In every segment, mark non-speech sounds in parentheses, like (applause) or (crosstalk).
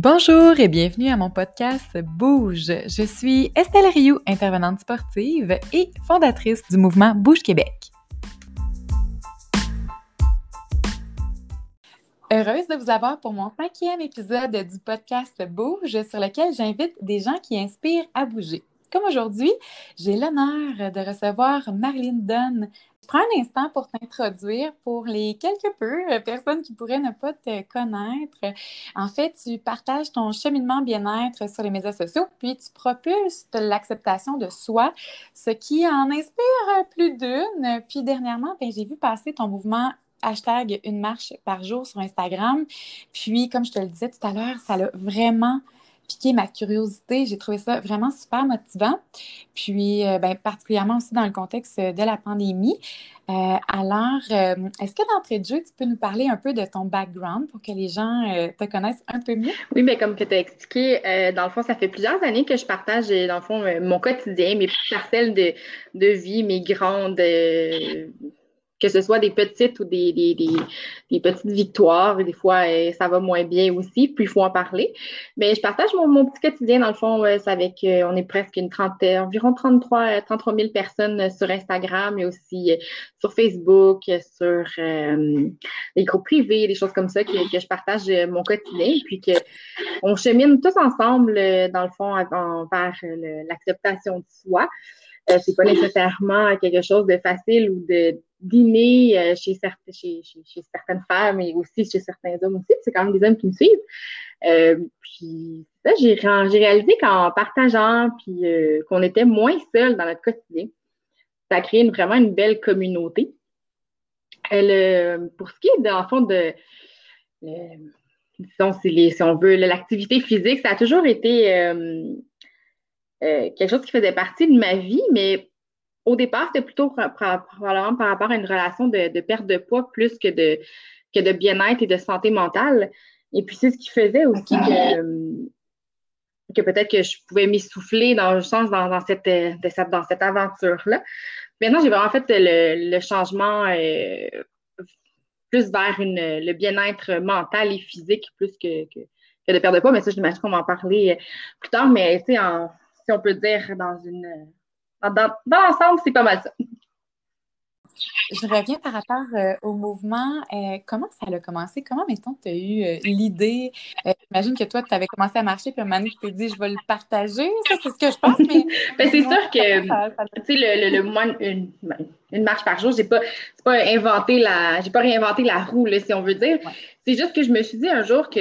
Bonjour et bienvenue à mon podcast Bouge. Je suis Estelle Rioux, intervenante sportive et fondatrice du mouvement Bouge Québec. Heureuse de vous avoir pour mon cinquième épisode du podcast Bouge sur lequel j'invite des gens qui inspirent à bouger. Comme aujourd'hui, j'ai l'honneur de recevoir Marlene Dunn. Prends un instant pour t'introduire pour les quelques peu euh, personnes qui pourraient ne pas te connaître. En fait, tu partages ton cheminement bien-être sur les médias sociaux, puis tu propulses l'acceptation de soi, ce qui en inspire plus d'une. Puis dernièrement, ben, j'ai vu passer ton mouvement hashtag une marche par jour sur Instagram. Puis, comme je te le disais tout à l'heure, ça l'a vraiment piqué ma curiosité. J'ai trouvé ça vraiment super motivant. Puis, euh, ben, particulièrement aussi dans le contexte de la pandémie. Euh, alors, euh, est-ce que d'entrée de jeu, tu peux nous parler un peu de ton background pour que les gens te connaissent un peu mieux? Oui, mais comme que tu as expliqué, dans le fond, ça fait plusieurs années que je partage, dans le fond, mon quotidien, mes parcelles de, de vie, mes grandes que ce soit des petites ou des, des, des, petites victoires. Des fois, euh, ça va moins bien aussi, puis il faut en parler. Mais je partage mon, mon petit quotidien, dans le fond, c'est avec, euh, on est presque une trentaine, environ 33, 33 000 personnes sur Instagram, mais aussi euh, sur Facebook, sur les groupes privés, des choses comme ça, que, que je partage mon quotidien, puis que on chemine tous ensemble, dans le fond, vers l'acceptation de soi. Euh, c'est pas nécessairement quelque chose de facile ou de dîner euh, chez, certaines, chez, certaines femmes et aussi chez certains hommes aussi. C'est quand même des hommes qui me suivent. Euh, puis j'ai réalisé qu'en partageant, puis qu'on était moins seuls dans notre quotidien, ça a créé vraiment une belle communauté. pour ce qui est, dans le fond, de, disons, si, on veut, l'activité physique, ça a toujours été euh, quelque chose qui faisait partie de ma vie, mais au départ, c'était plutôt probablement par rapport à une relation de, perte de poids plus que de, bien-être et de santé mentale. Et puis, c'est ce qui faisait aussi que, que peut-être que je pouvais m'essouffler dans le sens dans, cette, dans cette aventure-là. Maintenant, j'ai vraiment fait le, changement euh, plus vers le bien-être mental et physique plus que, de perte de poids. Mais ça, je m'imagine qu'on va en parler plus tard. Mais en, si on peut dire, dans une. Dans, l'ensemble, c'est pas mal ça. Je reviens par rapport euh, au mouvement. Euh, comment ça a commencé? Comment, mettons, tu as eu euh, l'idée? J'imagine que toi, tu avais commencé à marcher, puis un moment donné, tu t'es dit, je vais le partager. Ça, c'est ce que je pense. Mais, (laughs) ben, c'est sûr que, tu sais, le, le, une, une, marche par jour, j'ai pas, pas inventé la, j'ai pas réinventé la roue, là, si on veut dire. C'est juste que je me suis dit un jour que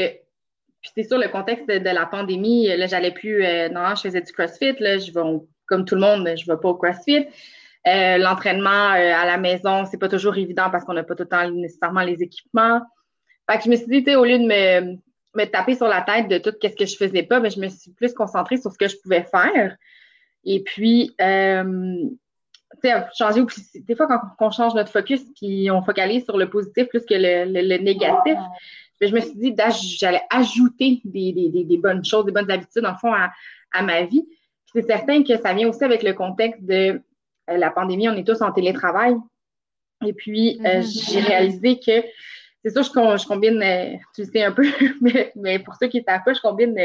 puis c'est sûr, le contexte de, la pandémie, là, j'allais plus. Non, je faisais du CrossFit. Là, je vais, comme tout le monde, je ne vais pas au CrossFit. Euh, l'entraînement euh, à la maison, c'est pas toujours évident parce qu'on n'a pas tout le temps nécessairement les équipements. Fait que je me suis dit, au lieu de me, me, taper sur la tête de tout ce que je faisais pas, mais je me suis plus concentrée sur ce que je pouvais faire. Et puis, tu sais, changer. Des fois, quand on change notre focus, puis on focalise sur le positif plus que le, négatif, je me suis dit j'allais ajouter des, bonnes choses, des bonnes habitudes, en fond, à, ma vie. C'est certain que ça vient aussi avec le contexte de euh, la pandémie. On est tous en télétravail. Et puis, euh, mm-hmm. j'ai réalisé que c'est sûr, je, je combine, euh, tu le sais un peu, (laughs) mais, pour ceux qui savent pas, je combine,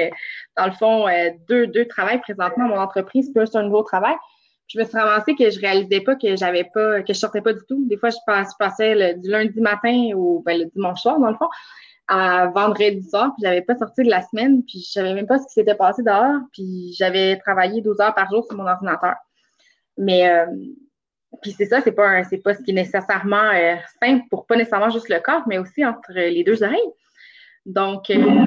dans le fond, deux, deux travails présentement. Mon entreprise plus un nouveau travail je me suis ramassée que je réalisais pas que j'avais pas, que je sortais pas du tout. Des fois, je, passais du lundi matin au ben, le dimanche soir, dans le fond à vendredi soir, puis j'avais pas sorti de la semaine, puis je savais même pas ce qui s'était passé dehors, puis j'avais travaillé 12 heures par jour sur mon ordinateur. Mais euh, puis c'est ça, c'est pas c'est pas ce qui est nécessairement euh, simple pour pas nécessairement juste le corps, mais aussi entre les deux oreilles. Donc euh,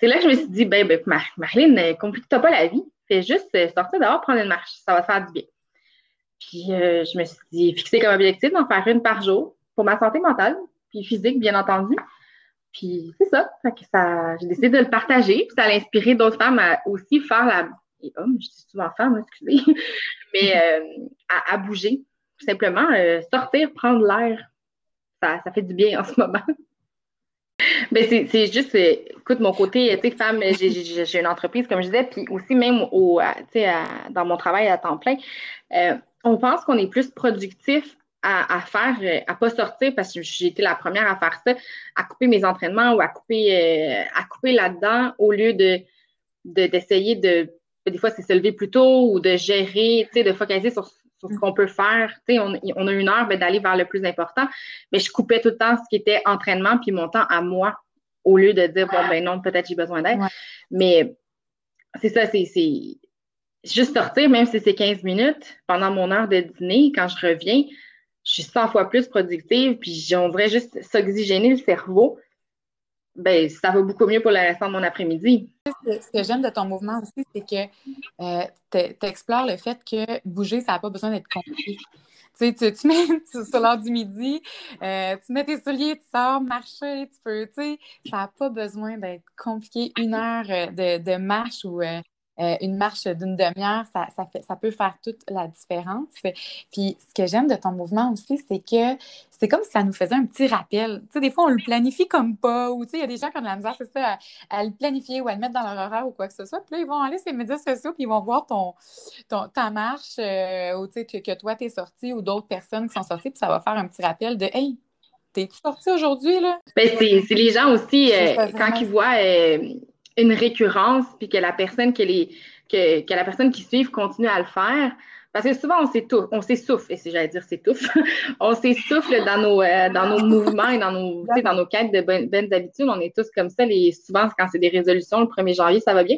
c'est là que je me suis dit, ben, ben Marlene, complique-toi pas la vie. Fais juste sortir dehors, prendre une marche. Ça va te faire du bien. Puis je me suis dit, fixé comme objectif d'en faire une par jour pour ma santé mentale, puis physique, bien entendu. Puis c'est ça. ça j'ai décidé de le partager. Puis ça a inspiré d'autres femmes à aussi faire la. Et hommes, je dis souvent femmes, excusez, (laughs) mais euh, à, bouger. Tout simplement, euh, sortir, prendre l'air. Ça, ça fait du bien en ce moment. (laughs) Ben c'est juste, euh, écoute, mon côté, tu sais, femme, j'ai une entreprise, comme je disais, puis aussi même au, dans mon travail à temps plein, on pense qu'on est plus productif à, faire, euh, à pas sortir parce que j'ai été la première à faire ça, à couper mes entraînements ou à couper, euh, à couper là-dedans au lieu de d'essayer de, des fois c'est se lever plus tôt ou de gérer, de focaliser sur, ce qu'on peut faire. On, on, a une heure ben, d'aller vers le plus important, mais je coupais tout le temps ce qui était entraînement puis mon temps à moi au lieu de dire bon ben non, peut-être j'ai besoin d'aide. Mais c'est ça, c'est juste sortir, même si c'est 15 minutes, pendant mon heure de dîner, quand je reviens, je suis 100 fois plus productive, puis on devrait juste s'oxygéner le cerveau. Ben, ça va beaucoup mieux pour le restant de mon après-midi. Ce que j'aime de ton mouvement aussi, c'est que euh, tu explores le fait que bouger, ça n'a pas besoin d'être compliqué. Tu, sais, tu, mets (laughs) sur l'heure du midi, euh, tu mets tes souliers, tu sors marcher, tu peux, tu sais, ça n'a pas besoin d'être compliqué. Une heure euh, de, marche ou une marche d'une demi-heure, ça, fait, ça peut faire toute la différence. Puis ce que j'aime de ton mouvement aussi, c'est que c'est comme si ça nous faisait un petit rappel. Tu sais, des fois, on le planifie comme pas, ou tu sais, il y a des gens qui ont de la misère, c'est ça, à, le planifier ou à le mettre dans leur horaire ou quoi que ce soit. Puis là, ils vont aller sur les médias sociaux, puis ils vont voir ton, ton ta marche, euh, ou tu sais, que, que toi, t'es sorti, ou d'autres personnes qui sont sorties, puis ça va faire un petit rappel de Hey, t'es-tu sorti aujourd'hui, là? Ben, c'est les gens aussi, euh, quand ils voient une récurrence, puis que la personne que, les, que, que la personne qui suit continue à le faire. Parce que souvent, on s'étouffe, on s'essouffle, et si j'allais dire s'étouffe, (laughs) on s'essouffle dans nos, euh, dans nos mouvements et dans nos, dans nos quêtes de bonnes, habitudes. On est tous comme ça. Les, souvent, quand c'est des résolutions, le 1er janvier, ça va bien.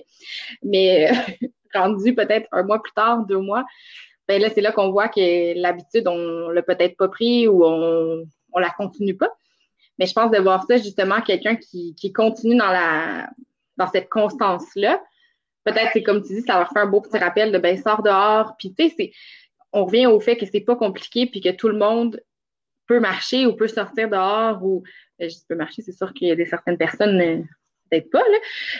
Mais (laughs) rendu peut-être un mois plus tard, deux mois, ben là, c'est là qu'on voit que l'habitude, on l'a peut-être pas pris ou on, on la continue pas. Mais je pense de voir ça, justement, quelqu'un qui, qui continue dans la, dans cette constance-là. Peut-être, c'est comme tu dis, ça leur fait un beau petit rappel de ben, sors dehors. Puis, tu sais, on revient au fait que c'est pas compliqué puis que tout le monde peut marcher ou peut sortir dehors ou ben, je peux marcher, c'est sûr qu'il y a des certaines personnes, euh, peut-être pas, là,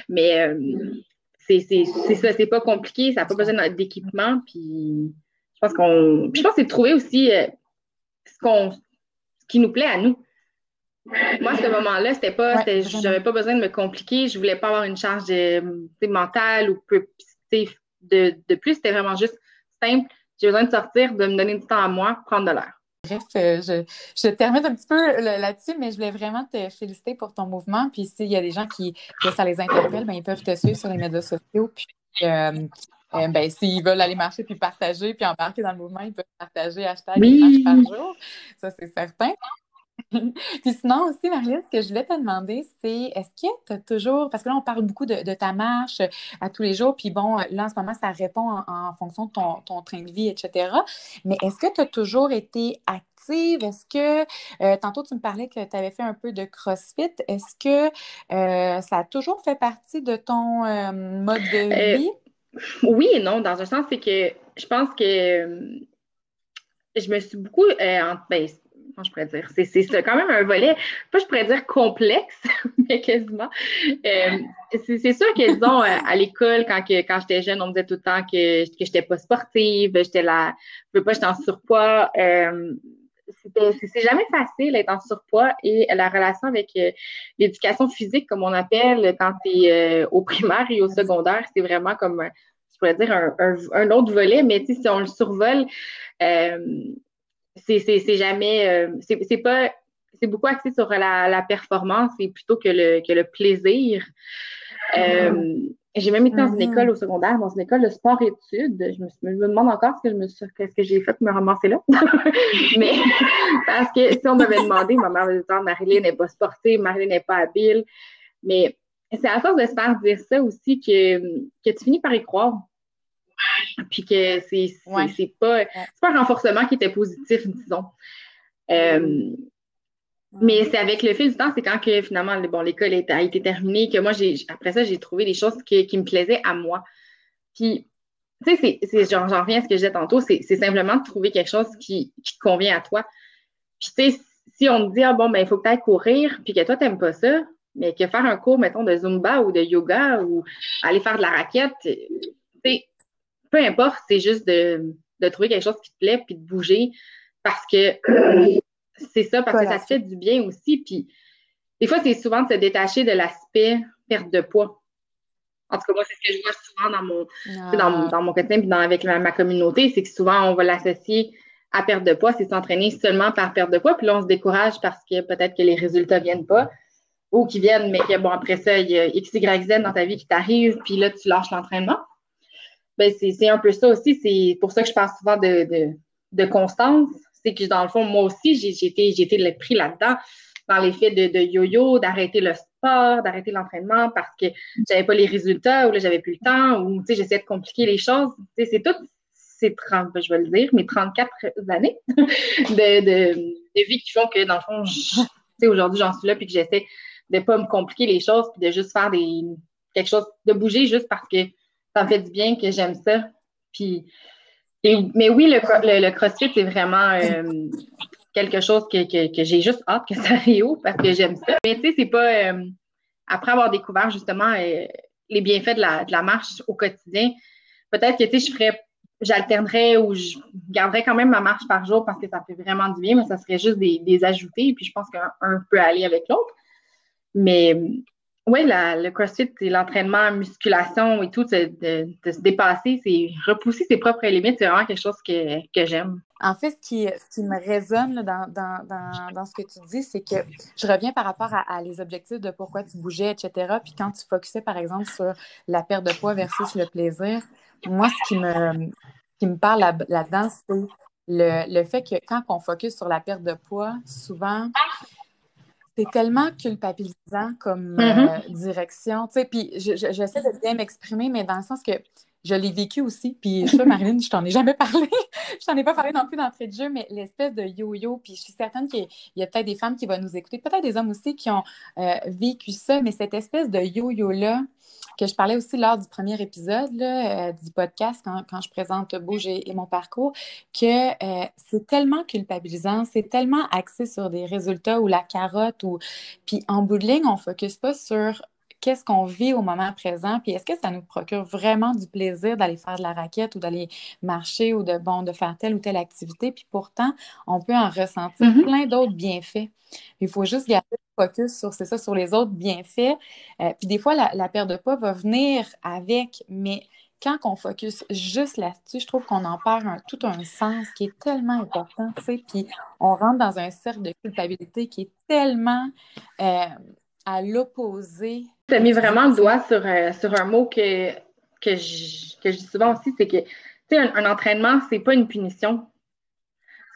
mais euh, c'est ça, c'est pas compliqué, ça n'a pas besoin d'équipement. Puis je pense qu'on. je pense que c'est de trouver aussi euh, ce qu'on ce qui nous plaît à nous. Moi, à ce moment-là, c'était pas, j'avais pas besoin de me compliquer. Je voulais pas avoir une charge mentale ou peu, de, de plus. C'était vraiment juste simple. J'ai besoin de sortir, de me donner du temps à moi, prendre de l'air. Bref, euh, je, je, termine un petit peu là-dessus, mais je voulais vraiment te féliciter pour ton mouvement. Puis s'il y a des gens qui que ça les interpelle, ben, ils peuvent te suivre sur les médias sociaux. Puis euh, euh, ben, s'ils veulent aller marcher puis partager, puis embarquer dans le mouvement, ils peuvent partager hashtag marche par jour. Ça, c'est certain. (laughs) Puis sinon aussi, Marie, ce que je voulais te demander, c'est est-ce que tu as toujours, parce que là, on parle beaucoup de, ta marche à tous les jours, puis bon, là, en ce moment, ça répond en, fonction de ton, train de vie, etc. Mais est-ce que tu as toujours été active? Est-ce que, euh, tantôt, tu me parlais que tu avais fait un peu de CrossFit. Est-ce que euh, ça a toujours fait partie de ton euh, mode de vie? oui et non, dans un sens, c'est que je pense que je me suis beaucoup, ben, je pourrais dire? C'est quand même un volet, pas je pourrais dire complexe, (laughs) mais quasiment. Euh, c'est sûr qu'ils ont euh, à l'école, quand, quand j'étais jeune, on me disait tout le temps que, que j'étais pas sportive, j'étais là, je veux pas, j'étais en surpoids. Euh, c'est jamais facile d'être en surpoids et la relation avec l'éducation physique, comme on appelle, quand tu es au primaire et au secondaire, c'est vraiment comme, je pourrais dire, un, un, autre volet, mais si on le survole, c'est jamais, euh, c'est pas, c'est beaucoup axé sur la, performance et plutôt que le, que le plaisir. Euh, j'ai même été dans une mm-hmm. école au secondaire, dans une école de sport-études. Je me, me, demande encore ce que je me qu'est-ce que j'ai fait pour me ramasser là. (laughs) Mais parce que si on m'avait demandé, ma mère me disait ah, Marilyn n'est pas sportive, Marilyn n'est pas habile. Mais c'est à force de se faire dire ça aussi que, que tu finis par y croire. Puis que c'est pas, pas un renforcement qui était positif, disons. Euh, mais c'est avec le fil du temps, c'est quand que finalement, bon, l'école a été terminée, que moi, après ça, j'ai trouvé des choses qui, me plaisaient à moi. Puis, tu sais, c'est j'en reviens à ce que je disais tantôt, c'est simplement de trouver quelque chose qui, te convient à toi. Puis, tu sais, si on te dit, ah bon, ben, il faut que tu ailles courir, puis que toi, tu n'aimes pas ça, mais que faire un cours, mettons, de Zumba ou de yoga ou aller faire de la raquette, tu sais, peu importe, c'est juste de, trouver quelque chose qui te plaît puis de bouger parce que c'est ça, parce que ça te fait du bien aussi. Puis des fois, c'est souvent de se détacher de l'aspect perte de poids. En tout cas, moi, c'est ce que je vois souvent dans mon, dans, mon quotidien et avec ma, communauté, c'est que souvent, on va l'associer à perdre de poids, c'est s'entraîner seulement par perte de poids. Puis là, on se décourage parce que peut-être que les résultats ne viennent pas ou qui viennent, mais que bon, après ça, il y a X, Y, Z dans ta vie qui t'arrive, puis là, tu lâches l'entraînement. Ben, c'est un peu ça aussi. C'est pour ça que je parle souvent de, constance. C'est que dans le fond, moi aussi, j'ai été, pris là-dedans dans l'effet de, de yo-yo, d'arrêter le sport, d'arrêter l'entraînement parce que j'avais pas les résultats ou là, j'avais plus le temps ou, j'essayais de compliquer les choses. C'est tout ces 30, ben, je vais le dire, mes 34 années (laughs) de, de, vie qui font que, dans le fond, aujourd'hui, j'en suis là puis que j'essaie de pas me compliquer les choses puis de juste faire des, quelque chose, de bouger juste parce que ça me fait du bien, que j'aime ça. Puis, mais oui, le, le, CrossFit, c'est vraiment euh, quelque chose que, j'ai juste hâte que ça haut parce que j'aime ça. Mais tu sais, c'est pas. Euh, après avoir découvert justement euh, les bienfaits de la, de la, marche au quotidien, peut-être que tu sais, je ferais. J'alternerais ou je garderais quand même ma marche par jour parce que ça fait vraiment du bien, mais ça serait juste des, des ajoutés. Puis je pense qu'un peut aller avec l'autre. Mais oui, le CrossFit, c'est l'entraînement, musculation et tout, de, se dépasser, c'est repousser ses propres limites, c'est vraiment quelque chose que, j'aime. En fait, ce qui, qui me résonne dans, ce que tu dis, c'est que je reviens par rapport à, les objectifs de pourquoi tu bougeais, etc. Puis quand tu focusais, par exemple, sur la perte de poids versus le plaisir, moi, ce qui me, qui me parle là-dedans, c'est le, le, fait que quand on focus sur la perte de poids, souvent, c'est tellement culpabilisant comme mm-hmm. euh, direction. Tu sais, puis j'essaie de bien m'exprimer, mais dans le sens que je l'ai vécu aussi. Puis ça, Marilyn, je t'en ai jamais parlé. (laughs) je t'en ai pas parlé non plus d'entrée de jeu, mais l'espèce de yo-yo. Puis je suis certaine qu'il y a, peut-être des femmes qui vont nous écouter, peut-être des hommes aussi qui ont euh, vécu ça, mais cette espèce de yo-yo-là, que je parlais aussi lors du premier épisode euh, du podcast, quand, je présente Bouge et, mon parcours, que euh, c'est tellement culpabilisant, c'est tellement axé sur des résultats ou la carotte, ou puis en bout de ligne, on ne focus pas sur qu'est-ce qu'on vit au moment présent, puis est-ce que ça nous procure vraiment du plaisir d'aller faire de la raquette ou d'aller marcher ou de, bon, de faire telle ou telle activité, puis pourtant, on peut en ressentir mm-hmm. plein d'autres bienfaits. Il faut juste garder sur, ça, sur les autres bienfaits. Euh, puis des fois, la, perte de poids va venir avec, mais quand on focus juste là-dessus, je trouve qu'on en perd tout un sens qui est tellement important, tu sais, puis on rentre dans un cercle de culpabilité qui est tellement euh, à l'opposé. Tu as mis vraiment le doigt sur, euh, sur un mot que, que, je, que dis souvent aussi, c'est que, tu sais, un, un, entraînement, c'est pas une punition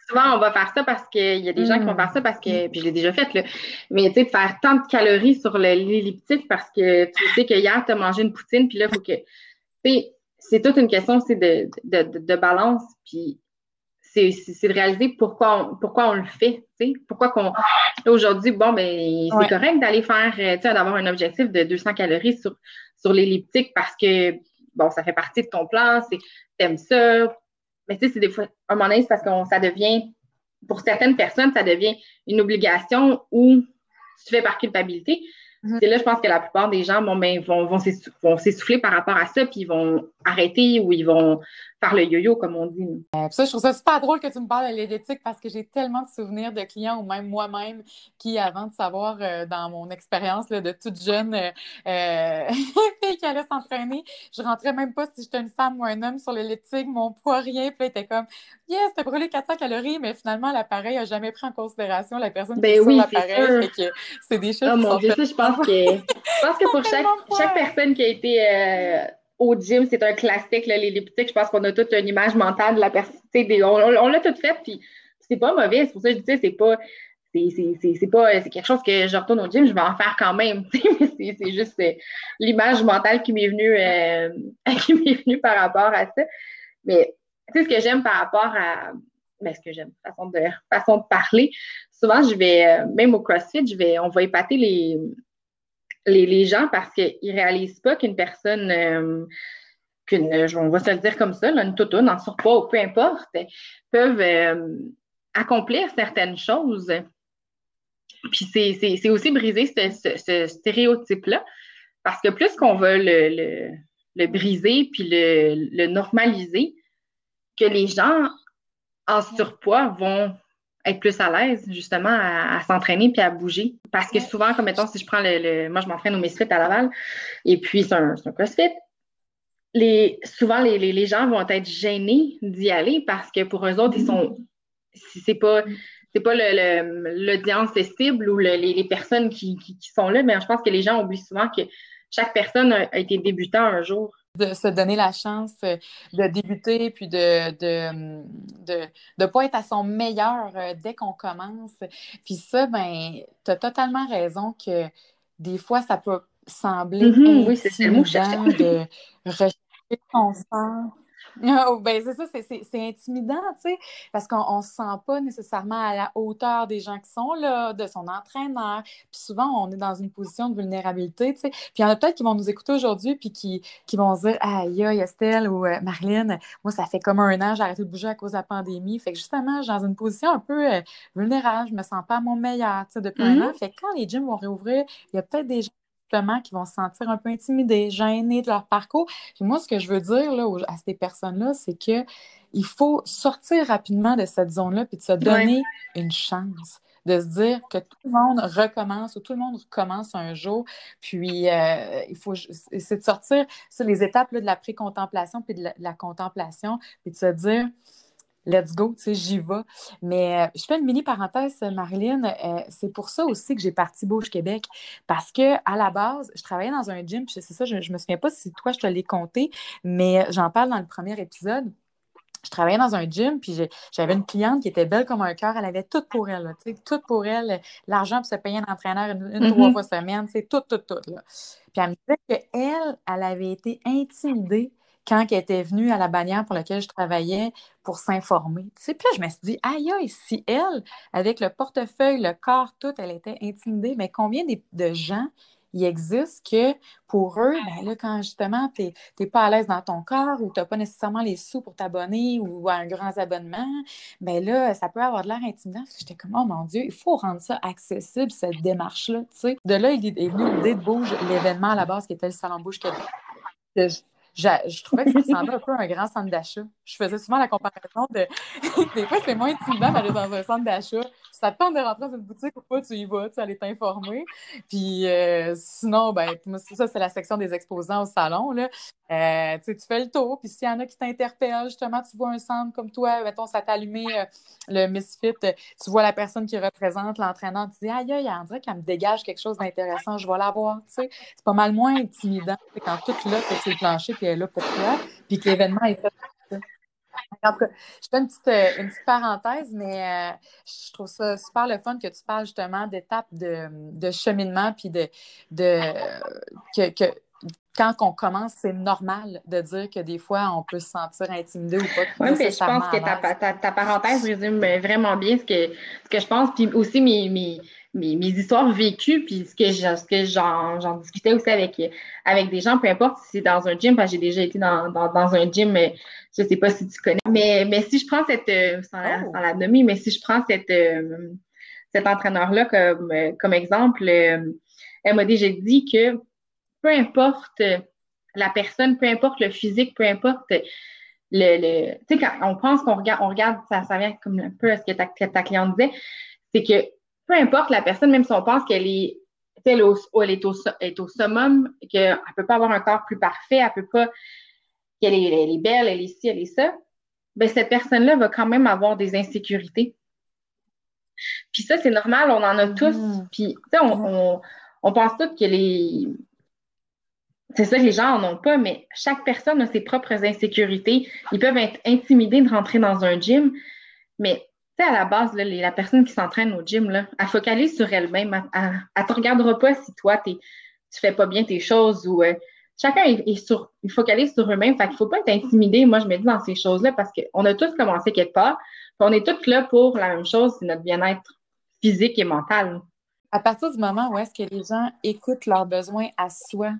souvent, on va faire ça parce qu'il y a des gens qui vont mm. faire ça parce que, puis je l'ai déjà fait, là, mais tu sais, de faire tant de calories sur l'elliptique parce que tu sais que hier, tu as mangé une poutine, puis là, il faut que. Tu c'est toute une question aussi de, de, de, balance, puis c'est de réaliser pourquoi on, pourquoi on le fait, tu sais, pourquoi qu'on. Aujourd'hui, bon, ben, c'est correct d'aller faire, tu sais, d'avoir un objectif de 200 calories sur, sur l'elliptique parce que, bon, ça fait partie de ton plan, c'est, t'aimes ça, mais tu sais, c'est des fois, à un moment donné, c'est parce que ça devient, pour certaines personnes, ça devient une obligation ou tu fais par culpabilité. Mhm. C'est là, je pense que la plupart des gens bon, ben, vont, vont s'essouffler par rapport à ça, puis ils vont arrêter ou ils vont faire le yo-yo, comme on dit. Euh, ça, je trouve ça super drôle que tu me parles de l'éthique parce que j'ai tellement de souvenirs de clients ou même moi-même qui, avant de savoir euh, dans mon expérience de toute jeune euh, euh (laughs) fille qui allait s'entraîner, je rentrais même pas si j'étais une femme ou un homme sur l'elliptique, mon poids, rien. Puis était comme, yes, t'as brûlé 400 calories, mais finalement, l'appareil n'a jamais pris en considération la personne ben qui oui, sur l'appareil. C'est des choses oh, mon Dieu, je pense que, je pense que pour chaque, chaque personne qui a été au gym, c'est un classique, l'elliptique. Je pense qu'on a toute une image mentale de la personne. On, l'a tout fait, puis c'est pas mauvais. C'est pour ça que je dis, c'est pas. C'est pas c'est quelque chose que je retourne au gym, je vais en faire quand même. (laughs) c'est juste euh, l'image mentale qui m'est venue euh, (laughs) qui m'est venue par rapport à ça. Mais tu sais, ce que j'aime par rapport à ben, ce que j'aime, façon de façon de parler, souvent je vais, euh, même au CrossFit, je vais, on va épater les, les, gens parce qu'ils ne réalisent pas qu'une personne, euh, qu'une, on va se le dire comme ça, une toutoune en surpoids ou peu importe, peuvent euh, accomplir certaines choses. Puis c'est aussi briser ce, stéréotype-là, parce que plus qu'on va le, briser puis le normaliser, que les gens en surpoids vont être plus à l'aise, justement, à, s'entraîner puis à bouger. Parce que souvent, comme mettons, si je prends le. moi, je m'entraîne au Misfit à Laval, et puis c'est un, un, CrossFit. Les, souvent, les, les, gens vont être gênés d'y aller parce que pour eux autres, ils sont si c'est pas c'est pas l'audience cible ou les, personnes qui, sont là, mais je pense que les gens oublient souvent que chaque personne a, été débutant un jour. De se donner la chance euh, de débuter, puis de de, de, pas être à son meilleur euh, dès qu'on commence. Puis ça, ben, tu as totalement raison que des fois, ça peut sembler mm-hmm, oui, de rechercher son sens Oh, (laughs) ben c'est ça, c'est intimidant, tu sais, parce qu'on ne se sent pas nécessairement à la hauteur des gens qui sont là, de son entraîneur. Puis souvent, on est dans une position de vulnérabilité, tu sais. Puis il y en a peut-être qui vont nous écouter aujourd'hui, puis qui, qui vont se dire Aïe, Estelle ou euh, Marlène, moi, ça fait comme un an, j'ai arrêté de bouger à cause de la pandémie. Fait que justement, je suis dans une position un peu euh, vulnérable, je me sens pas à mon meilleur, tu sais, depuis un an. Mm-hmm. Fait que quand les gyms vont réouvrir, il y a peut-être des gens qui vont se sentir un peu intimidés, gênés de leur parcours. Puis moi, ce que je veux dire là, à ces personnes-là, c'est que il faut sortir rapidement de cette zone-là puis de se donner une chance de se dire que tout le monde recommence ou tout le monde recommence un jour. Puis, euh, il faut, c'est de sortir sur les étapes de la pré-contemplation puis de la, contemplation, puis de se dire, let's go, tu sais, j'y vais. Mais euh, je fais une mini parenthèse, Marilyn. Euh, c'est pour ça aussi que j'ai parti Bouge Québec. Parce que à la base, je travaillais dans un gym, c'est ça, je, ne me souviens pas si toi, je te l'ai compté, mais j'en parle dans le premier épisode. Je travaillais dans un gym, puis j'avais une cliente qui était belle comme un cœur. Elle avait tout pour elle, tu sais, tout pour elle. L'argent pour se payer un entraîneur une, trois mm-hmm. fois semaine, c'est tout, tout, tout. Là. Puis elle me disait qu'elle, elle avait été intimidée quand elle était venue à la bannière pour laquelle je travaillais pour s'informer. Tu sais, puis là, je me suis dit, aïe, aïe, si elle, avec le portefeuille, le corps, tout, elle était intimidée, mais combien de, gens il existe que pour eux, ben là, quand justement tu n'es pas à l'aise dans ton corps ou tu n'as pas nécessairement les sous pour t'abonner ou un grand abonnement, ben là, ça peut avoir de l'air intimidant. J'étais comme, oh mon Dieu, il faut rendre ça accessible, cette démarche-là. De là, il est venu l'idée de Bouge, l'événement à la base qui était le Salon Bouge Québec trouvais que ça ressemblait un peu à un grand centre d'achat. Je faisais souvent la comparaison de. (laughs) des fois, c'est moins intimidant d'aller dans un centre d'achat. Ça te tente de rentrer dans une boutique ou pas, tu y vas, tu aller t'informer. Puis euh, sinon, ben, ça, c'est la section des exposants au salon. Là. Euh, tu fais le tour, puis s'il y en a qui t'interpellent, justement, tu vois un centre comme toi, mettons, ça t'a allumé euh, le Misfit, tu vois la personne qui représente l'entraîneur, tu dis Aïe, aïe, on dirait qu'elle me dégage quelque chose d'intéressant, je vais la voir. C'est pas mal moins intimidant quand tout là, c'est le plancher, puis elle est là pour toi, puis que l'événement est fait en tout cas, je fais une petite, euh, une petite parenthèse, mais je trouve ça super le fun que tu parles justement d'étapes de, de, cheminement, puis de, de que, que, quand on commence, c'est normal de dire que des fois, on peut se sentir intimidé ou pas. Oui, mais je pense que ta, ta, parenthèse résume vraiment bien ce que, ce que je pense, puis aussi mes, mes, mes, histoires vécues, puis ce que, j'en discutais aussi avec, avec des gens, peu importe si c'est dans un gym, parce que j'ai déjà été dans, dans, un gym, mais je ne sais pas si tu connais. Mais, mais si je prends cette, euh, sans, oh. sans la nommer, mais si je prends cette, euh, cet entraîneur-là comme, comme exemple, euh, elle m'a déjà dit que peu importe la personne, peu importe le physique, peu importe le. le tu sais, quand on pense qu'on regarde, on regarde, ça, ça vient comme un peu à ce que ta, ta cliente disait, c'est que peu importe la personne, même si on pense qu'elle est, elle, au, elle est, au, est au summum, qu'elle ne peut pas avoir un corps plus parfait, elle peut pas, qu'elle est, elle est belle, elle est ci, elle est ça, ben cette personne-là va quand même avoir des insécurités. Puis ça, c'est normal, on en a tous. Mm. Puis, tu sais, on, on, on pense tous que les, c'est ça, les gens n'en ont pas, mais chaque personne a ses propres insécurités. Ils peuvent être intimidés de rentrer dans un gym, mais sais, à la base, la personne qui s'entraîne au gym, là, elle focalise sur elle-même. Elle ne te regardera pas si toi, tu tu fais pas bien tes choses ou euh, chacun est, sur, il focalise sur eux-mêmes. Fait qu'il faut pas être intimidé, moi, je me dis dans ces choses-là, parce qu'on a tous commencé quelque part. on est tous là pour la même chose, c'est notre bien-être physique et mental. À partir du moment où est-ce que les gens écoutent leurs besoins à soi,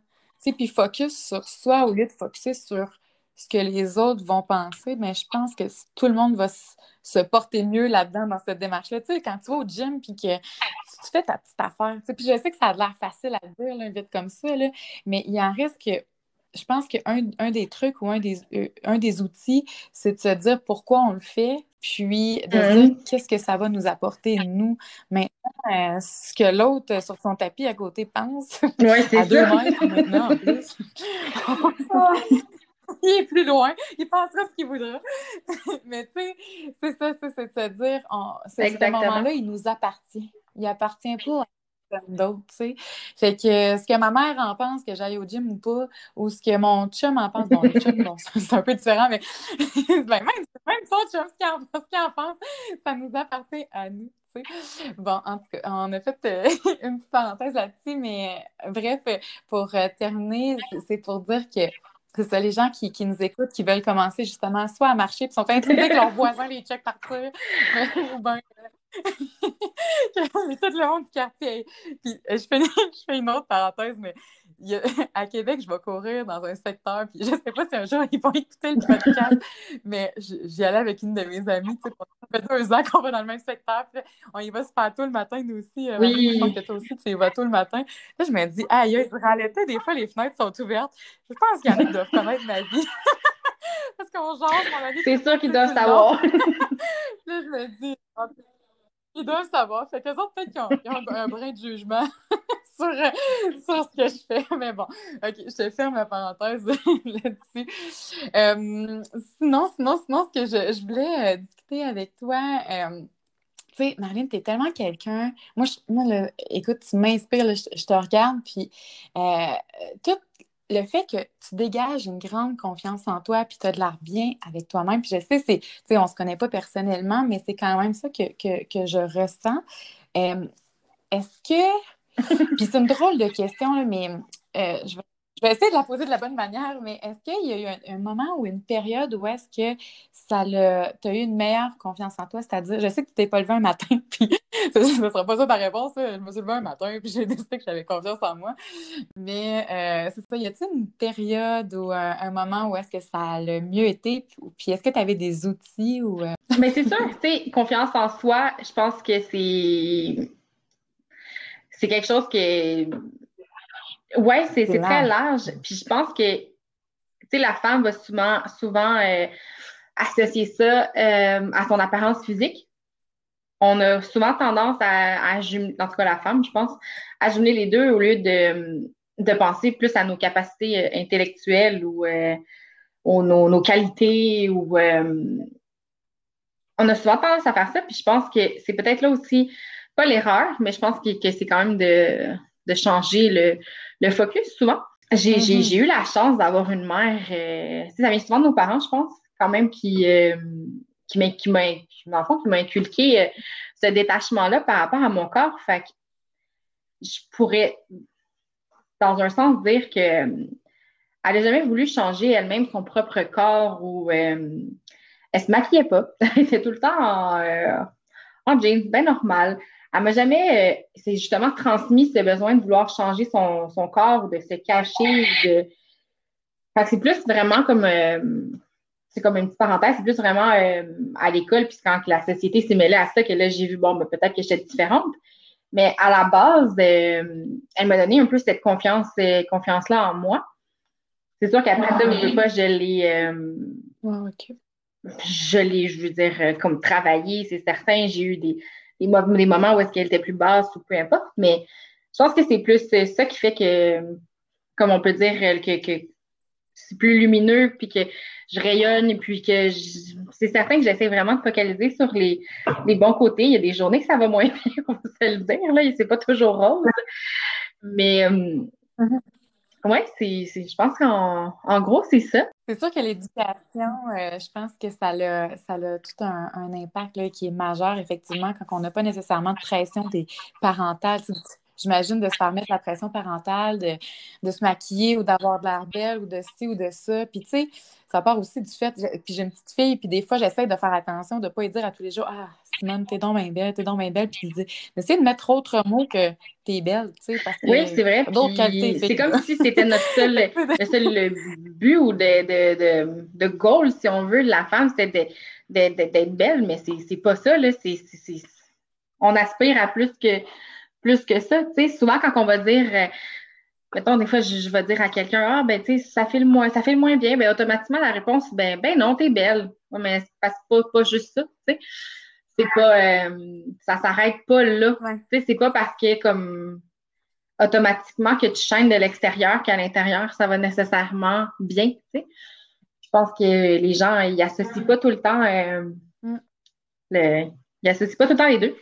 puis focus sur soi au lieu de focuser sur ce que les autres vont penser, mais je pense que tout le monde va se porter mieux là-dedans dans cette démarche-là. Tu sais, quand tu vas au gym puis que tu fais ta petite affaire, puis je sais que ça a l'air facile à dire, là, vite comme ça, là, mais il en reste que je pense qu'un un des trucs ou un des, euh, un des outils, c'est de se dire pourquoi on le fait, puis de se dire qu'est-ce que ça va nous apporter, nous. Maintenant, euh, ce que l'autre sur son tapis à côté pense, ouais, (laughs) à deux mètres maintenant en plus. (laughs) (laughs) (laughs) il est plus loin, il pensera ce qu'il voudra. (laughs) Mais tu sais, c'est ça, c'est se dire, ce moment-là, il nous appartient. Il appartient pas à d'autres, tu sais. Fait que ce que ma mère en pense, que j'aille au gym ou pas, ou ce que mon chum en pense, bon, le chum, bon, (laughs) c'est un peu différent, mais ben, même, même son chum, ce qu'il en, pense, ça nous appartient à nous. tu sais. Bon, en tout cas, on a fait euh, une petite parenthèse là-dessus, mais bref, pour euh, terminer, c'est pour dire que c'est ça, les gens qui, qui, nous écoutent, qui veulent commencer justement soit à marcher, puis sont intrigués que leurs (laughs) voisins les check partir, (laughs) ou bien (laughs) tout le monde du quartier. Puis euh, je fais, je fais une autre parenthèse, mais (laughs) à Québec, je vais courir dans un secteur, puis je sais pas si un jour ils vont écouter le podcast, (laughs) mais j'y allais avec une de mes amies, tu sais, ça fait deux ans qu'on va dans le même secteur, puis on y va se faire tout le matin, nous aussi. Euh, oui. Je pense que toi aussi, tu y vas tout le matin. Là, je me dis, aïe, durant l'été, des fois, les fenêtres sont ouvertes? Je pense qu'il y en a qui doivent connaître ma vie. (laughs) Parce qu'on jase, mon avis. C'est sûr qu'ils doivent savoir. là, je me dis, ils doivent savoir. Fait qu'eux autres, peut-être qu'ils ont, un, brin de jugement sur, (laughs) sur, ce que je fais. Mais bon, OK, je te ferme ma parenthèse (laughs) là-dessus. Euh, sinon, sinon, sinon, ce que je, je voulais euh, discuter avec toi, euh, tu sais, Marlene, tu es tellement quelqu'un. Moi, je, moi écoute, tu m'inspires, je, te regarde, puis tout le fait que tu dégages une grande confiance en toi, puis tu as de l'air bien avec toi-même, puis je sais, c'est, tu sais, on se connaît pas personnellement, mais c'est quand même ça que, je ressens. Euh, est-ce que, (laughs) puis c'est une drôle de question, mais euh, je vais essayer de la poser de la bonne manière, mais est-ce qu'il y a eu un, moment ou une période où est-ce que ça tu as eu une meilleure confiance en toi? C'est-à-dire, je sais que tu t'es pas levé un matin, (laughs) puis ce ne sera pas ça ta réponse. Je me suis levé un matin, puis j'ai (laughs) décidé que j'avais confiance en moi. Mais euh, c'est ça, y a-t-il une période ou un, moment où est-ce que ça a le mieux été? Puis, est-ce que tu avais des outils ou. Euh? Mais c'est sûr, tu sais, confiance en soi, je pense que c'est. C'est quelque chose qui oui, c'est très large. Puis je pense que la femme va souvent, souvent euh, associer ça euh, à son apparence physique. On a souvent tendance à, jumeler, en tout cas la femme, je pense, à jumeler les deux au lieu de, de penser plus à nos capacités euh, intellectuelles ou, nos, qualités. Ou, on a souvent tendance à faire ça, puis je pense que c'est peut-être là aussi, pas l'erreur, mais je pense que, que c'est quand même de, de changer le, le focus, souvent, mm-hmm. j'ai eu la chance d'avoir une mère, euh, ça vient souvent de nos parents, je pense, quand même, qui, euh, qui m'a, qui m'a inculqué euh, ce détachement-là par rapport à mon corps. Fait que je pourrais, dans un sens, dire que elle n'a jamais voulu changer elle-même son propre corps ou elle se maquillait pas. (laughs) elle était tout le temps en, en jeans, bien normal elle m'a jamais, euh, c'est justement transmis ce besoin de vouloir changer son, corps ou de se cacher. De... c'est plus vraiment comme, euh, c'est comme une petite parenthèse, c'est plus vraiment euh, à l'école, puis quand la société s'est mêlée à ça, que là, j'ai vu, bon, ben, peut-être que j'étais différente. Mais à la base, elle m'a donné un peu cette confiance, confiance-là en moi. C'est sûr qu'après ça, je veux pas, je l'ai. Je l'ai, je veux dire, comme travaillé, c'est certain. J'ai eu des, des, moments où est-ce qu'elle était plus basse ou peu importe. Mais je pense que c'est plus ça qui fait que, comme on peut dire, que, c'est plus lumineux, puis que je rayonne, et puis que c'est certain que j'essaie vraiment de focaliser sur les, bons côtés. Il y a des journées que ça va moins (laughs) bien, on peut se le dire, là, c'est pas toujours rose. Mais euh, mm-hmm. Oui, c'est, je pense qu'en gros, c'est ça. C'est sûr que l'éducation, euh, je pense que ça a, ça a tout un, impact là, qui est majeur, effectivement, quand on n'a pas nécessairement de pression des parentales. J'imagine de se faire mettre la pression parentale, de, se maquiller ou d'avoir de l'air belle ou de ci ou de ça. Puis, tu sais, ça part aussi du fait, puis j'ai une petite fille, puis des fois, j'essaie de faire attention, de ne pas lui dire à tous les jours Ah, Simone, t'es donc bien belle, t'es donc bien belle, puis d'essayer de mettre autre mot que t'es belle, tu sais, parce que oui, c'est vrai. C'est comme si c'était notre seul, (laughs) le seul but ou de, de, de, de, goal, si on veut, de la femme, c'était d'être belle, mais c'est pas ça, là. on aspire à plus que, plus que ça, tu sais. Souvent, quand on va dire. Mettons, des fois, je, vais dire à quelqu'un, ah, ben, tu sais, ça fait le moins, ça fait le moins bien, ben, automatiquement, la réponse, ben, ben, non, t'es belle. mais c'est pas, pas juste ça, tu sais. C'est pas, euh, ça s'arrête pas là. Tu sais, c'est pas parce que, comme, automatiquement que tu chaînes de l'extérieur qu'à l'intérieur, ça va nécessairement bien, tu sais. pense que les gens, ils associent pas tout le temps, euh, mm. ils associent pas tout le temps les deux.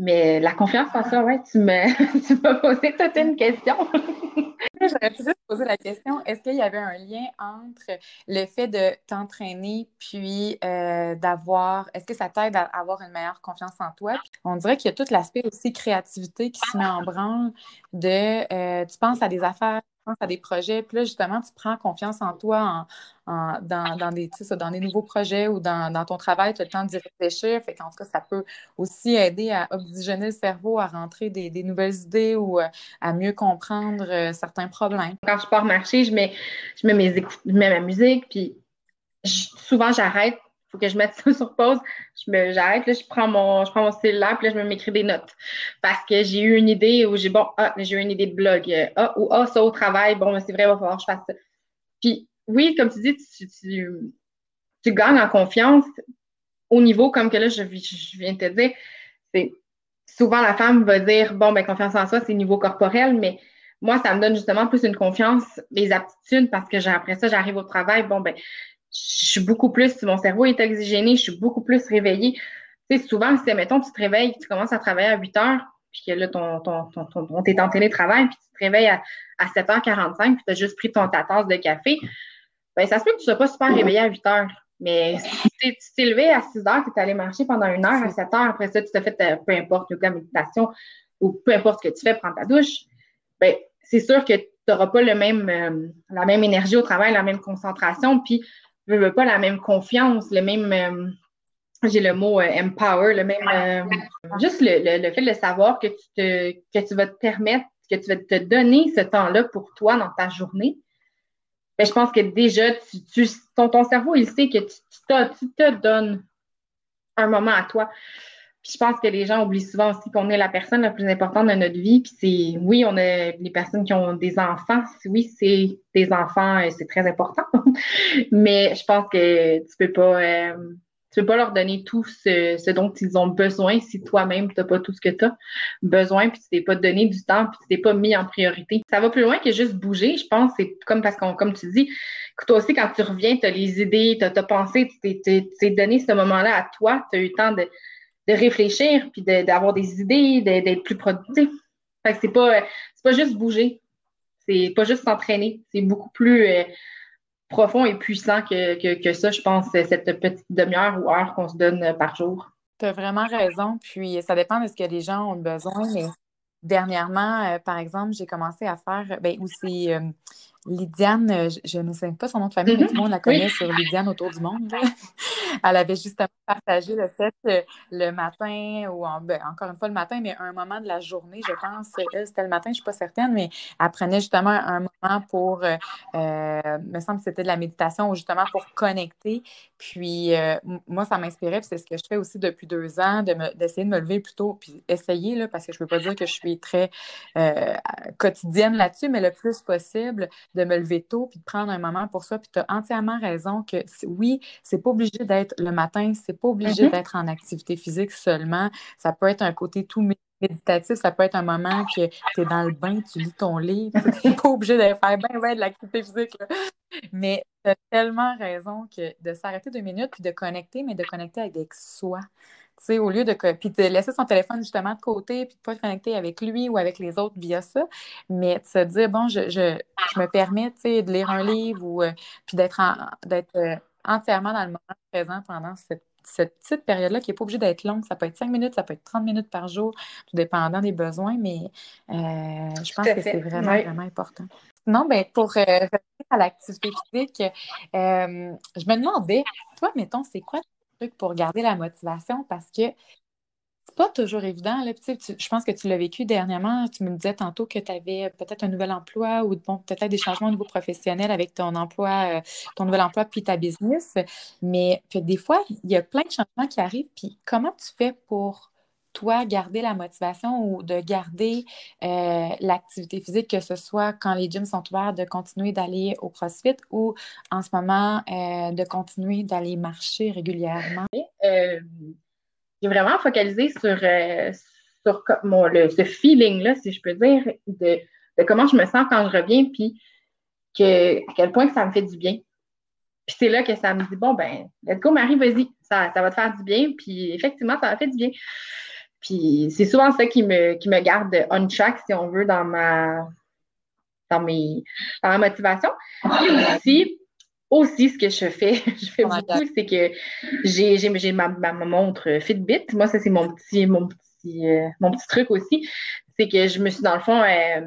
Mais la confiance en ça, ouais, (laughs) tu m'as posé toute une question. (laughs) J'aurais pu juste poser la question, est-ce qu'il y avait un lien entre le fait de t'entraîner puis euh, d'avoir, est-ce que ça t'aide à avoir une meilleure confiance en toi? on dirait qu'il y a tout l'aspect aussi créativité qui se met en branle de, euh, tu penses à des affaires à des projets, puis là, justement, tu prends confiance en toi en, dans, des, dans des nouveaux projets ou dans, ton travail, tu as le temps d'y réfléchir. Fait qu'en tout cas, ça peut aussi aider à oxygéner le cerveau, à rentrer des, nouvelles idées ou euh, à mieux comprendre euh, certains problèmes. Quand je pars marcher, je mets, je mets, mes je mets ma musique, puis souvent, j'arrête faut que je mette ça sur pause. Je me, j'arrête, là, je prends mon, je prends mon cellulaire, puis là, je me m'écris des notes. Parce que j'ai eu une idée où j'ai, bon, ah, j'ai eu une idée de blog. Ah, ou ah, ça au travail, bon, c'est vrai, il va falloir que je fasse ça. Puis, oui, comme tu dis, tu, tu, tu gagnes en confiance au niveau, comme que là, je, je viens de te dire, c'est souvent la femme va dire, bon, ben, confiance en soi, c'est niveau corporel, mais moi, ça me donne justement plus une confiance, des aptitudes, parce que après ça, j'arrive au travail, bon, ben, je suis beaucoup plus, mon cerveau est oxygéné, je suis beaucoup plus réveillée. Tu sais, souvent, si, mettons, tu te réveilles, tu commences à travailler à 8 heures, puis que là, ton, ton, ton, ton t'es en télétravail, puis tu te réveilles à, à 7h45, puis tu as juste pris ton, ta tasse de café, ben ça se peut que tu ne sois pas super réveillé à 8 heures. Mais si tu t'es levé à 6 heures, tu es allé marcher pendant une heure, à 7 heures, après ça, tu t'as fait euh, peu importe la méditation ou peu importe ce que tu fais, prendre ta douche, ben c'est sûr que tu n'auras pas le même, euh, la même énergie au travail, la même concentration, puis je veux pas la même confiance, le même, euh, j'ai le mot euh, empower, le même, euh, juste le, le, fait de savoir que tu, te, que tu vas te permettre, que tu vas te donner ce temps-là pour toi dans ta journée. Ben, je pense que déjà, ton, ton, cerveau, il sait que tu, tu, te donnes un moment à toi. Puis je pense que les gens oublient souvent aussi qu'on est la personne la plus importante de notre vie. Puis c'est, oui, on a les personnes qui ont des enfants. Oui, c'est des enfants, et c'est très important. (laughs) Mais je pense que tu peux pas, euh, tu peux pas leur donner tout ce, dont ils ont besoin si toi-même tu n'as pas tout ce que tu as besoin, puis tu t'es pas donné du temps, puis tu t'es pas mis en priorité. Ça va plus loin que juste bouger. Je pense c'est comme parce qu'on, comme tu dis, toi aussi, quand tu reviens, tu as les idées, tu as, pensé, tu t'es donné ce moment-là à toi, tu as eu le temps de de réfléchir, puis d'avoir des idées, d'être plus productif. Fait que c'est pas, pas juste bouger, c'est pas juste s'entraîner, c'est beaucoup plus euh, profond et puissant que, que, ça, je pense, cette petite demi-heure ou heure qu'on se donne par jour. Tu as vraiment raison, puis ça dépend de ce que les gens ont besoin, mais dernièrement, euh, par exemple, j'ai commencé à faire, ben, euh, Lydiane, euh, je, ne sais pas son nom de famille, mais tout le monde la connaît sur Lydiane autour du monde. (laughs) Elle avait justement partagé le fait que le matin, ou ben, encore une fois le matin, mais un moment de la journée, je pense, elle, c'était le matin, je ne suis pas certaine, mais elle prenait justement un moment pour, euh, euh me semble que c'était de la méditation, ou justement pour connecter. Puis euh, moi, ça m'inspirait, puis c'est ce que je fais aussi depuis deux ans, d'essayer de, me lever plus tôt, puis essayer, là, parce que je ne peux pas dire que je suis très quotidienne là-dessus, mais le plus possible de me lever tôt puis de prendre un moment pour ça. Puis tu as entièrement raison que oui, c'est pas obligé d'être le matin, c'est pas obligé mm-hmm. d'être en activité physique seulement. Ça peut être un côté tout méditatif, ça peut être un moment que tu es dans le bain, tu lis ton livre, tu n'es pas obligé de faire ben ouais, de l'activité physique. Mais tu as tellement raison que de s'arrêter deux minutes puis de connecter, mais de connecter avec soi sais, au lieu de puis de laisser son téléphone justement de côté, puis de pas connecter avec lui ou avec les autres via ça, mais de se dire, bon, je, je, je me permets, tu sais, de lire un livre ou euh, puis d'être d'être euh, entièrement dans le moment présent pendant cette, cette petite période-là qui n'est pas obligée d'être longue. Ça peut être 5 minutes, ça peut être 30 minutes par jour, tout dépendant des besoins, mais euh, je pense que c'est vraiment, vraiment important. Non, ben pour revenir à l'activité physique, je me demandais, toi, mettons, c'est quoi pour garder la motivation parce que c'est pas toujours évident. Là. je pense que tu l'as vécu dernièrement. Tu me disais tantôt que tu avais peut-être un nouvel emploi ou bon, peut-être des changements au niveau professionnel avec ton emploi, euh, ton nouvel emploi puis ta business. Mais des fois, il y a plein de changements qui arrivent. Puis comment tu fais pour toi, garder la motivation ou de garder euh, l'activité physique, que ce soit quand les gyms sont ouverts, de continuer d'aller au CrossFit ou en ce moment euh, de continuer d'aller marcher régulièrement? Euh, j'ai vraiment focalisé sur, sur mon, ce feeling-là, si je peux dire, de, de, comment je me sens quand je reviens, puis que, à quel point que ça me fait du bien. Puis c'est là que ça me dit, bon, ben, let's go, Marie, vas-y, ça, ça va te faire du bien. Puis effectivement, ça m'a fait du bien. Puis c'est souvent ça qui me, qui me garde on track, si on veut, dans ma, dans mes, dans ma motivation. Puis aussi, aussi, ce que je fais, (laughs) je fais beaucoup, c'est que j'ai, j'ai, ma, ma, montre Fitbit. Moi, ça, c'est mon petit, mon petit, euh, mon petit truc aussi. C'est que je me suis, dans le fond, euh,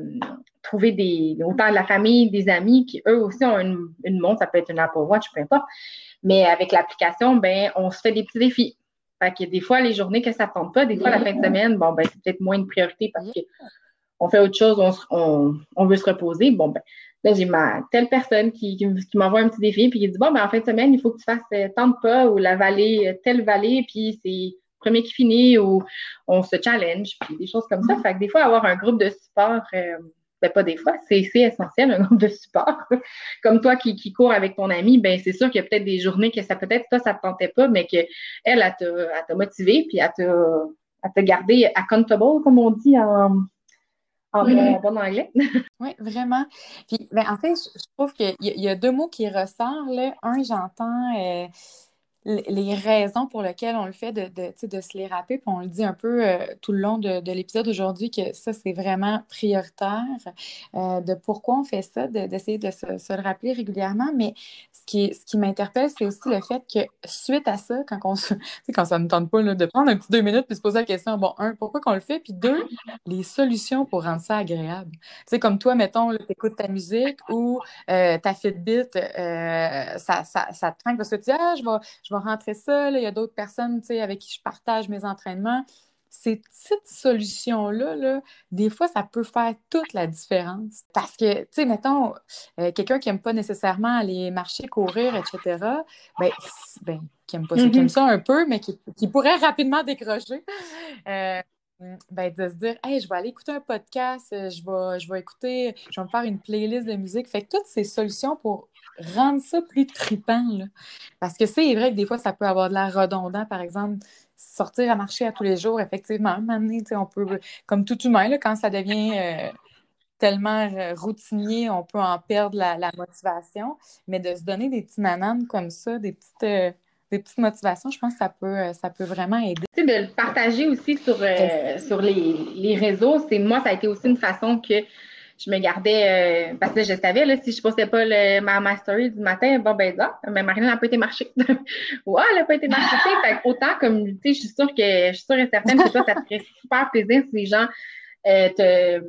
trouvé des, autant de la famille, des amis qui, eux aussi, ont une, une montre. Ça peut être une Apple Watch, peu importe. Mais avec l'application, ben, on se fait des petits défis. Fait que des fois, les journées que ça ne tente pas, des fois, la fin de semaine, bon, ben, c'est peut-être moins une priorité parce qu'on fait autre chose, on, on, veut se reposer. Bon, ben, là, j'ai ma telle personne qui, qui, m'envoie un petit défi, puis qui dit, bon, ben, en fin de semaine, il faut que tu fasses euh, tant de pas ou la vallée, euh, telle vallée, puis c'est premier qui finit ou on se challenge, puis des choses comme ça. Fait que des fois, avoir un groupe de support, euh, ben, pas des fois, c'est essentiel, un groupe de support. (laughs) Comme toi qui, qui cours avec ton ami, ben c'est sûr qu'il y a peut-être des journées que ça peut-être toi, ça ne te tentait pas, mais qu'elle, elle, t'a motivé, puis elle t'a gardé accountable, comme on dit en, en bon, anglais. (laughs) oui, vraiment. Puis, ben, en fait, je, trouve qu'il y, y, a deux mots qui ressortent. Là. Un, j'entends euh, les raisons pour lesquelles on le fait, de, de, de se les rappeler, puis on le dit un peu euh, tout le long de, de l'épisode aujourd'hui, que ça, c'est vraiment prioritaire, euh, de pourquoi on fait ça, d'essayer de, se, se, le rappeler régulièrement. Mais ce qui, ce qui m'interpelle, c'est aussi le fait que suite à ça, quand, on se, (laughs) quand ça ne tente pas là, de prendre un petit deux minutes puis se poser la question, bon, un, pourquoi qu'on le fait, puis deux, les solutions pour rendre ça agréable. Tu sais, comme toi, mettons, tu écoutes ta musique ou euh, ta Fitbit, ça, ça, ça te trinque parce que tu dis, ah, je vais vais rentrer ça. Il y a d'autres personnes avec qui je partage mes entraînements. Ces petites solutions-là, là, des fois, ça peut faire toute la différence. Parce que, tu sais, mettons, euh, quelqu'un qui n'aime pas nécessairement aller marcher, courir, etc., ben, ben qui aime pas ça, qui aime mm-hmm. ça un peu, mais qui, pourrait rapidement décrocher. Euh, ben, de se dire, hey, je vais aller écouter un podcast, euh, je vais, je vais écouter, je vais me faire une playlist de musique. Fait que toutes ces solutions pour rendre ça plus tripant. Là. Parce que c'est vrai que des fois, ça peut avoir de l'air redondant, par exemple, sortir à marcher à tous les jours, effectivement. On peut, comme tout humain, là, quand ça devient euh, tellement euh, routinier, on peut en perdre la, motivation. Mais de se donner des petits nananes comme ça, des petites. Euh, des petites motivations, je pense que ça peut, ça peut vraiment aider. Tu sais, de le partager aussi sur, sur les, les réseaux, c'est moi, ça a été aussi une façon que je me gardais, euh, parce que je savais, là, si je postais pas le, ma, ma, story du matin, bon, ben, ça, mais Marine n'a pas été marchée. (laughs) ouais, elle n'a pas été marchée. fait autant comme, tu sais, je suis sûre que, je suis sûre et certaine que toi, ça te ferait (laughs) super plaisir si les gens euh,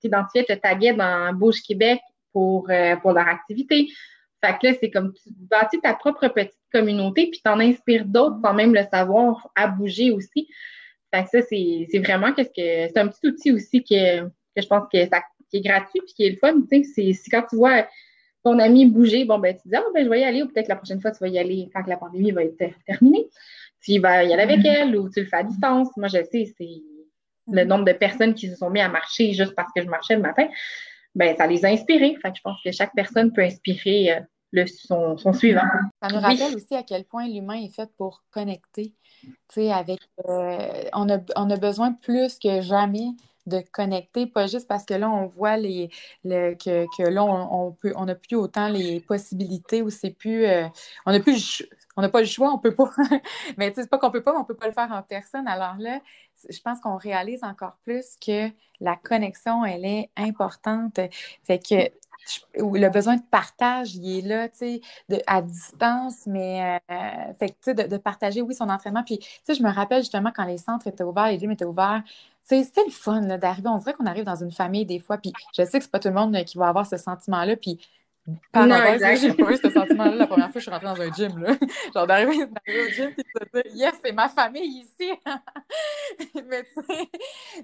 t'identifiaient, te taguaient dans Bouge Québec pour, euh, pour leur activité. Fait que là, c'est comme tu bâtis ta propre petite communauté, puis t'en inspires d'autres sans même le savoir à bouger aussi. Fait que ça, c'est vraiment qu'est-ce que c'est un petit outil aussi que, que je pense que ça qui est gratuit puis qui est le fun. Tu sais, c'est quand tu vois ton ami bouger, bon, ben, tu te dis, ah, ben, je vais y aller, ou peut-être la prochaine fois, tu vas y aller quand la pandémie va être terminée. Tu vas y aller avec elle ou tu le fais à distance. Moi, je sais, c'est le nombre de personnes qui se sont mis à marcher juste parce que je marchais le matin. Ben, ça les a inspirés. Fait que je pense que chaque personne peut inspirer euh, le, son, son, suivant. Ça nous rappelle aussi à quel point l'humain est fait pour connecter. Tu sais, avec, euh, on, a, on a besoin plus que jamais de connecter, pas juste parce que là, on voit les, que, que, là, on, peut, on n'a plus autant les possibilités ou c'est plus. Euh, on n'a plus on n'a pas le choix, on peut pas. (laughs) mais c'est pas qu'on peut pas, mais on peut pas le faire en personne. Alors là, je pense qu'on réalise encore plus que la connexion, elle est importante. Fait que le besoin de partage, il est là, tu sais, à distance, mais euh, fait que, de, de, partager, oui, son entraînement. Puis, tu sais, je me rappelle justement quand les centres étaient ouverts, les gyms étaient ouverts, c'était le fun d'arriver. On dirait qu'on arrive dans une famille des fois, puis je sais que c'est pas tout le monde qui va avoir ce sentiment-là, puis par non, j'ai pas eu ce sentiment-là la première fois que je suis rentrée dans un gym. Là. (laughs) Genre d'arriver au gym et de dire Yes, c'est ma famille ici! (laughs) Mais tu sais,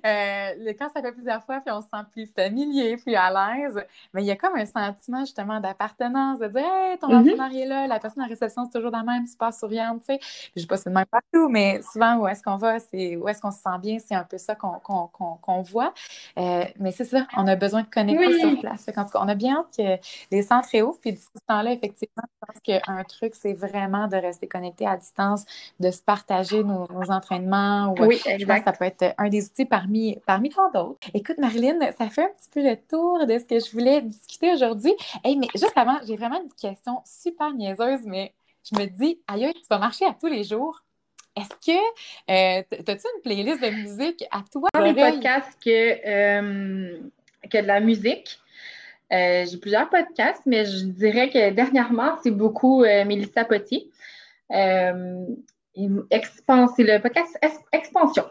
euh, quand ça fait plusieurs fois, puis on se sent plus familier, plus à l'aise, mais il y a comme un sentiment justement d'appartenance, de dire Hey, ton mm est là, la personne en réception, c'est toujours la même, super souriante, tu sais. Je sais pas si c'est le même partout, mais souvent, où est-ce qu'on va, c'est où est-ce qu'on se sent bien, c'est un peu ça qu'on qu'on voit. Euh, mais c'est ça, on a besoin de connecter sur place. Fait on a bien hâte que les très haut. Puis, ce temps-là, effectivement, je pense qu'un truc, c'est vraiment de rester connecté à distance, de se partager nos, entraînements. oui, exact. ça peut être un des outils parmi, parmi tant d'autres. Écoute, Marilyn, ça fait un petit peu le tour de ce que je voulais discuter aujourd'hui. Hey, mais juste avant, j'ai vraiment une question super niaiseuse, mais je me dis, aïe, tu vas marcher à tous les jours. Est-ce que euh, as-tu une playlist de musique à toi? Des podcasts que, euh, que de la musique. Euh, j'ai plusieurs podcasts, mais je dirais que dernièrement, c'est beaucoup euh, Mélissa Potier. Euh, c'est le podcast Expansion.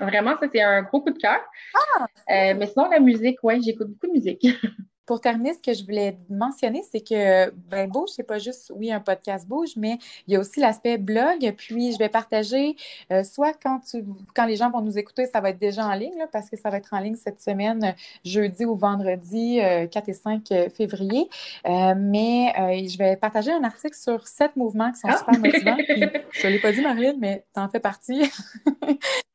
Vraiment, ça, c'est un gros coup de cœur. Ah! mais sinon, la musique, oui, j'écoute beaucoup de musique. (laughs) Pour terminer, ce que je voulais mentionner, c'est que ben, Bouge, c'est pas juste, oui, un podcast Bouge, mais il y a aussi l'aspect blog. Puis, je vais partager, euh, soit quand, tu, quand les gens vont nous écouter, ça va être déjà en ligne, parce que ça va être en ligne cette semaine, jeudi ou vendredi, 4 euh, et 5 euh, février. mais je vais partager un article sur sept mouvements qui sont ah! super motivants. (laughs) je ne l'ai pas dit, Marine, mais tu en fais partie. (laughs)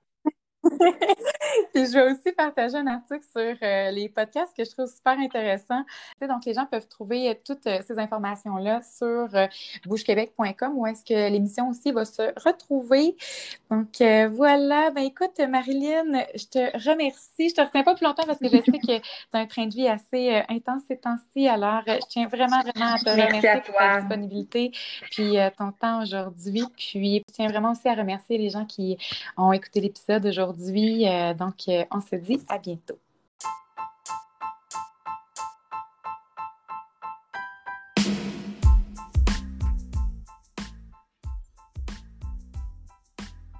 Et je vais aussi partager un article sur euh, les podcasts que je trouve super intéressant. Donc, les gens peuvent trouver euh, toutes euh, ces informations-là sur bougequebec.com où est-ce que l'émission aussi va se retrouver. Donc, voilà. Ben, écoute, Marilyn, je te remercie. Je te retiens pas plus longtemps parce que je sais que tu as un train de vie assez intense ces temps-ci. Alors, je tiens vraiment, vraiment à te remercier pour ta disponibilité puis ton temps aujourd'hui. Puis, je tiens vraiment aussi à remercier les gens qui ont écouté l'épisode aujourd'hui. Euh, donc, euh, on se dit à bientôt.